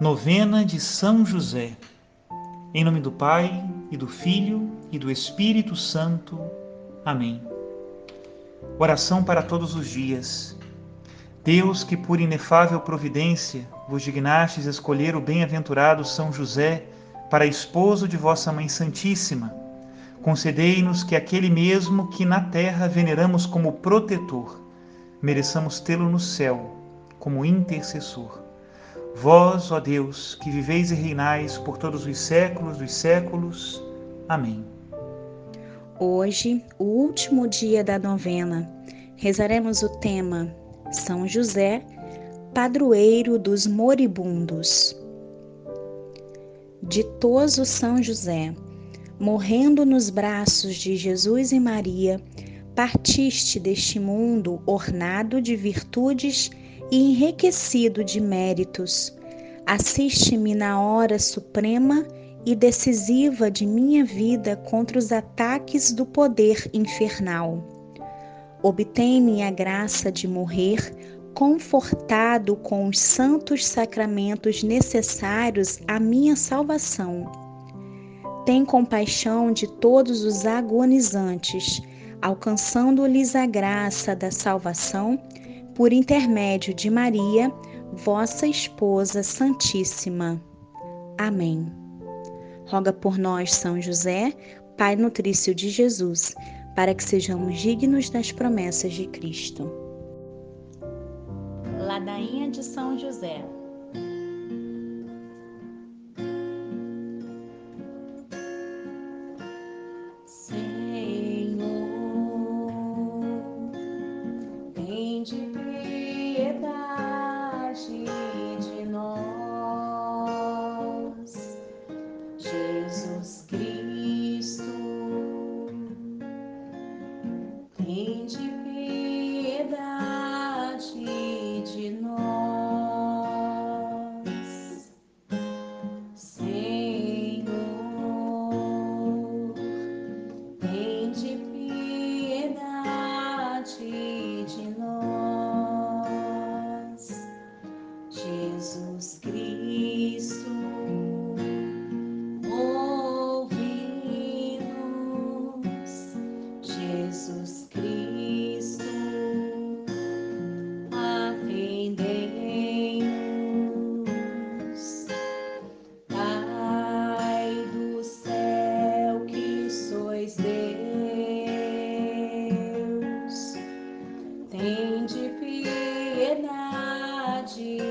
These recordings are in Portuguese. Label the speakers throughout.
Speaker 1: Novena de São José. Em nome do Pai, e do Filho, e do Espírito Santo. Amém. Oração para todos os dias. Deus, que por inefável providência vos dignastes escolher o bem-aventurado São José para esposo de vossa Mãe Santíssima, concedei-nos que aquele mesmo que na terra veneramos como protetor, mereçamos tê-lo no céu como intercessor Vós, ó Deus, que viveis e reinais por todos os séculos dos séculos. Amém.
Speaker 2: Hoje, o último dia da novena, rezaremos o tema São José, padroeiro dos moribundos. Ditoso São José, morrendo nos braços de Jesus e Maria, partiste deste mundo ornado de virtudes e enriquecido de méritos. Assiste-me na hora suprema e decisiva de minha vida contra os ataques do poder infernal. Obtém-me a graça de morrer confortado com os santos sacramentos necessários à minha salvação. Tem compaixão de todos os agonizantes, alcançando-lhes a graça da salvação por intermédio de Maria, vossa esposa Santíssima. Amém. Roga por nós, São José, Pai nutrício de Jesus, para que sejamos dignos das promessas de Cristo.
Speaker 3: Ladainha de São José.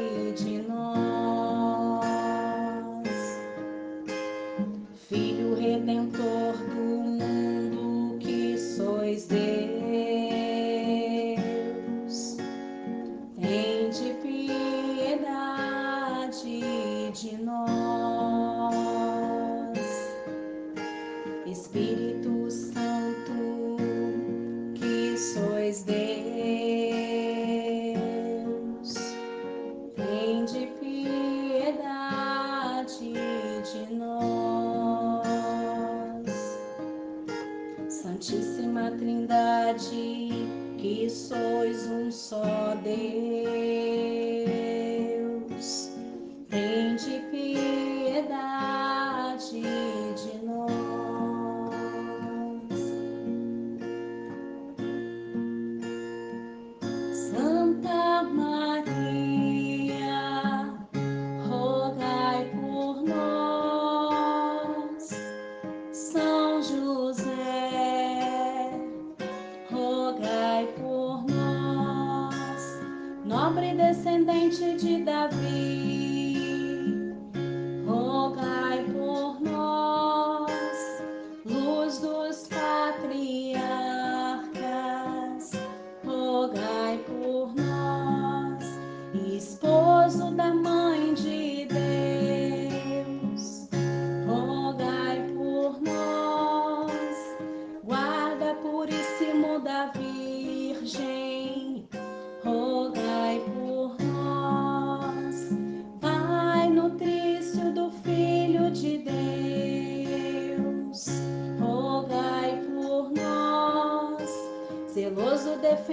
Speaker 4: Santíssima You. De Davi,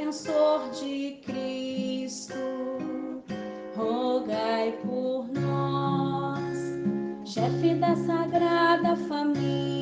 Speaker 4: defensor de Cristo, rogai por nós, chefe da sagrada família.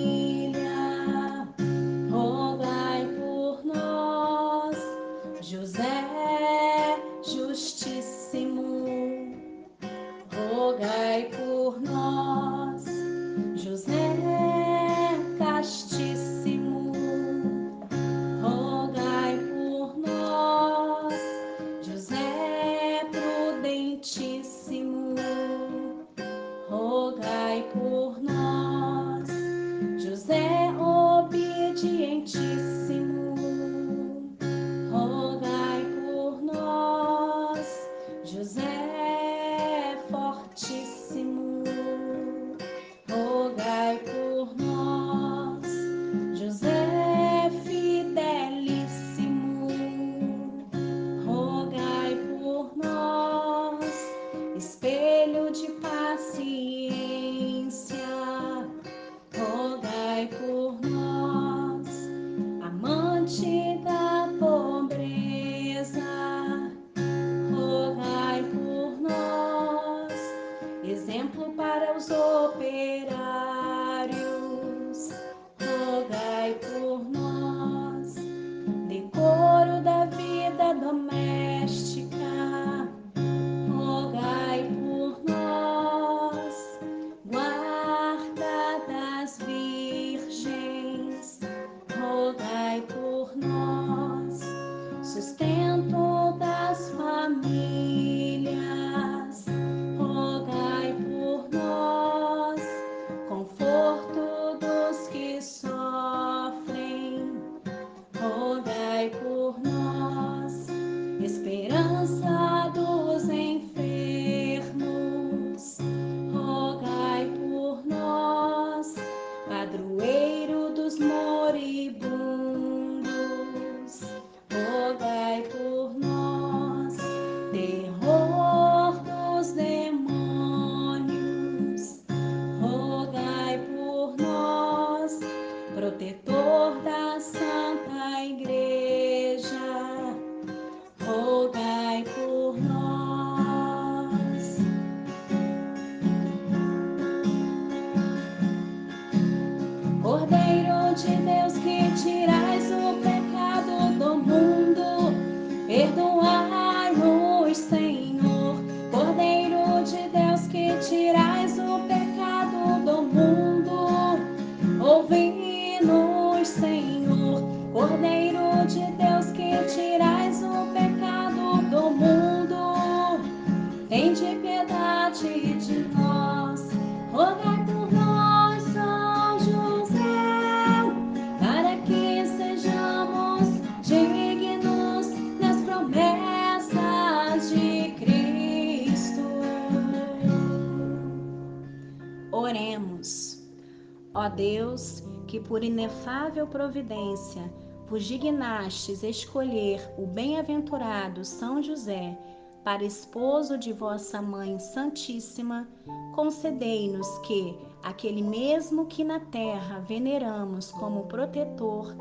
Speaker 4: Deus, que por
Speaker 2: inefável providência vos dignastes escolher o bem-aventurado São José para esposo de vossa Mãe Santíssima, concedei-nos que, aquele mesmo que na terra veneramos como protetor,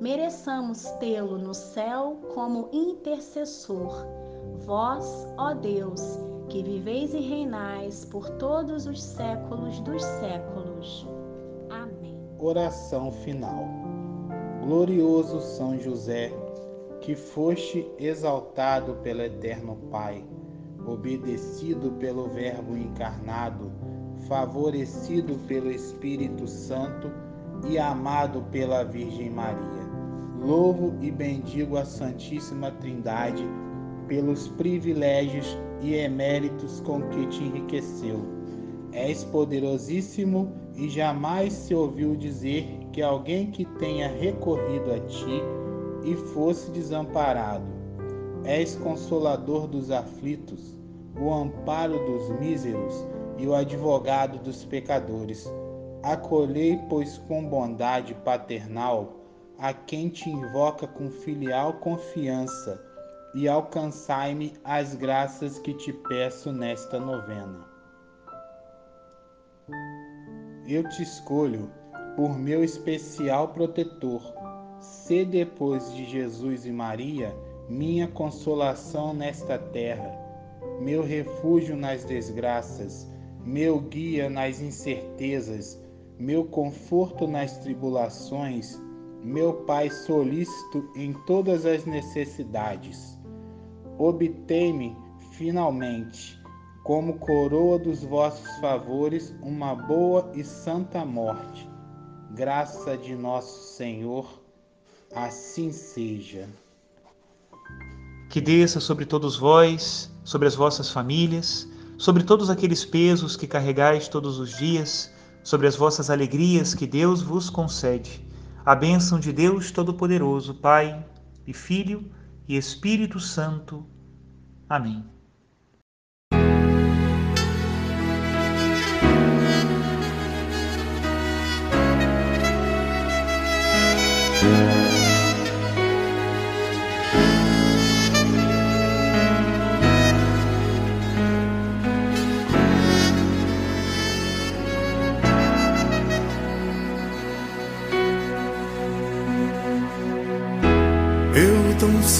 Speaker 2: mereçamos tê-lo no céu como intercessor. Vós, ó Deus, que viveis e reinais por todos os séculos dos séculos.
Speaker 5: Oração final. Glorioso São José, que foste exaltado pelo Eterno Pai, obedecido pelo Verbo encarnado, favorecido pelo Espírito Santo e amado pela Virgem Maria. Louvo e bendigo a Santíssima Trindade pelos privilégios e eméritos com que te enriqueceu. És poderosíssimo e jamais se ouviu dizer que alguém que tenha recorrido a ti e fosse desamparado. És consolador dos aflitos, o amparo dos míseros e o advogado dos pecadores. Acolhei, pois, com bondade paternal a quem te invoca com filial confiança e alcançai-me as graças que te peço nesta novena. Eu te escolho por meu especial protetor. Se depois de Jesus e Maria, minha consolação nesta terra, meu refúgio nas desgraças, meu guia nas incertezas, meu conforto nas tribulações, meu Pai solícito em todas as necessidades. Obtei-me, finalmente, como coroa dos vossos favores, uma boa e santa morte. Graça de nosso Senhor, assim seja.
Speaker 1: Que desça sobre todos vós, sobre as vossas famílias, sobre todos aqueles pesos que carregais todos os dias, sobre as vossas alegrias que Deus vos concede. A bênção de Deus Todo-Poderoso, Pai e Filho e Espírito Santo. Amém.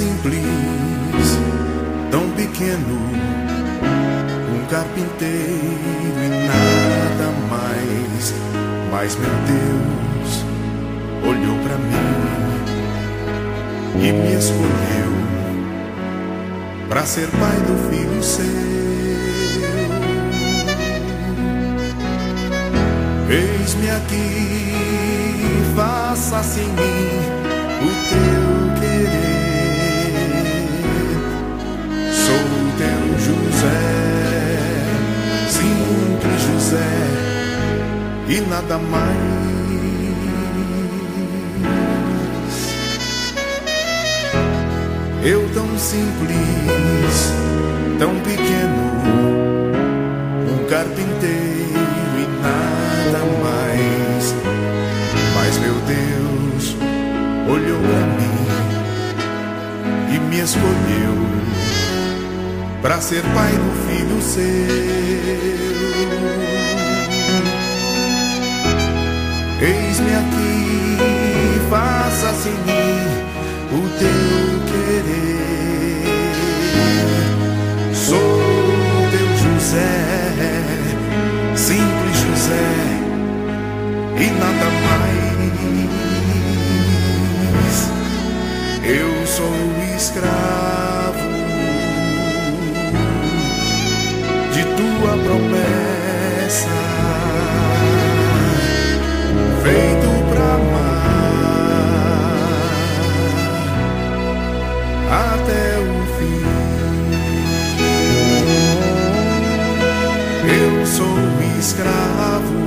Speaker 6: Simples, tão pequeno, um carpinteiro e nada mais. Mas meu Deus olhou para mim e me escolheu para ser pai do filho seu. Eis-me aqui, faça-se em mim o teu e nada mais. Eu tão simples, tão pequeno, um carpinteiro e nada mais. Mas meu Deus olhou para mim e me escolheu para ser pai do filho seu. Eis-me aqui, faça-se em mim o teu querer. Sou teu José, simples José, e nada mais. Eu sou escravo de tua promessa, feito pra amar até o fim. Eu sou escravo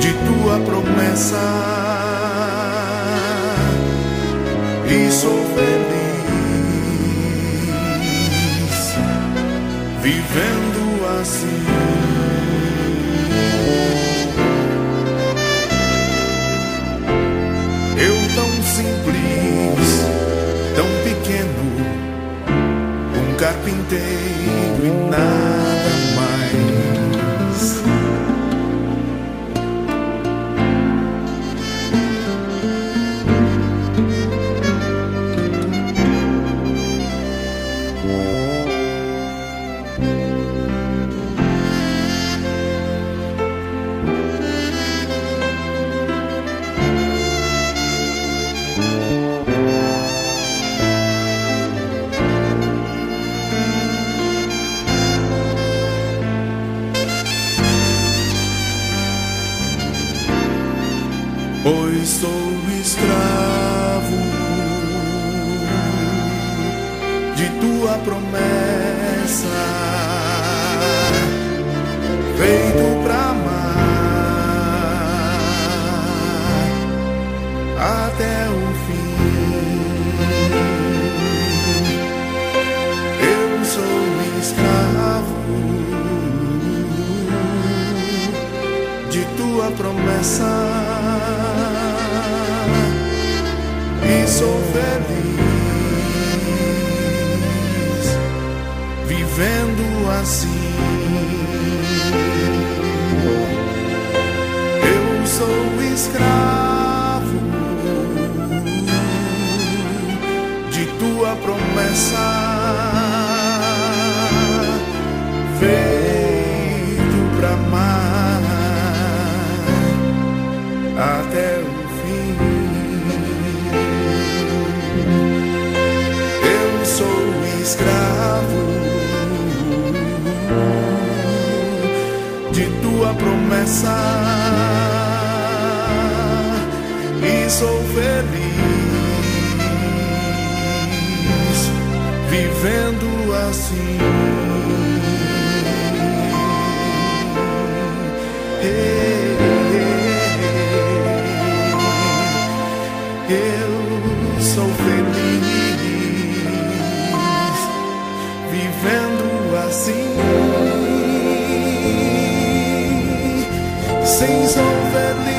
Speaker 6: de tua promessa e sou feliz vivendo assim. Simples, tão pequeno, um carpinteiro e nada mais. pensar, feito pra amar até o fim. Eu sou escravo de tua promessa e sou feliz. Vivendo assim. Eu sou feliz vivendo assim, sem zombar.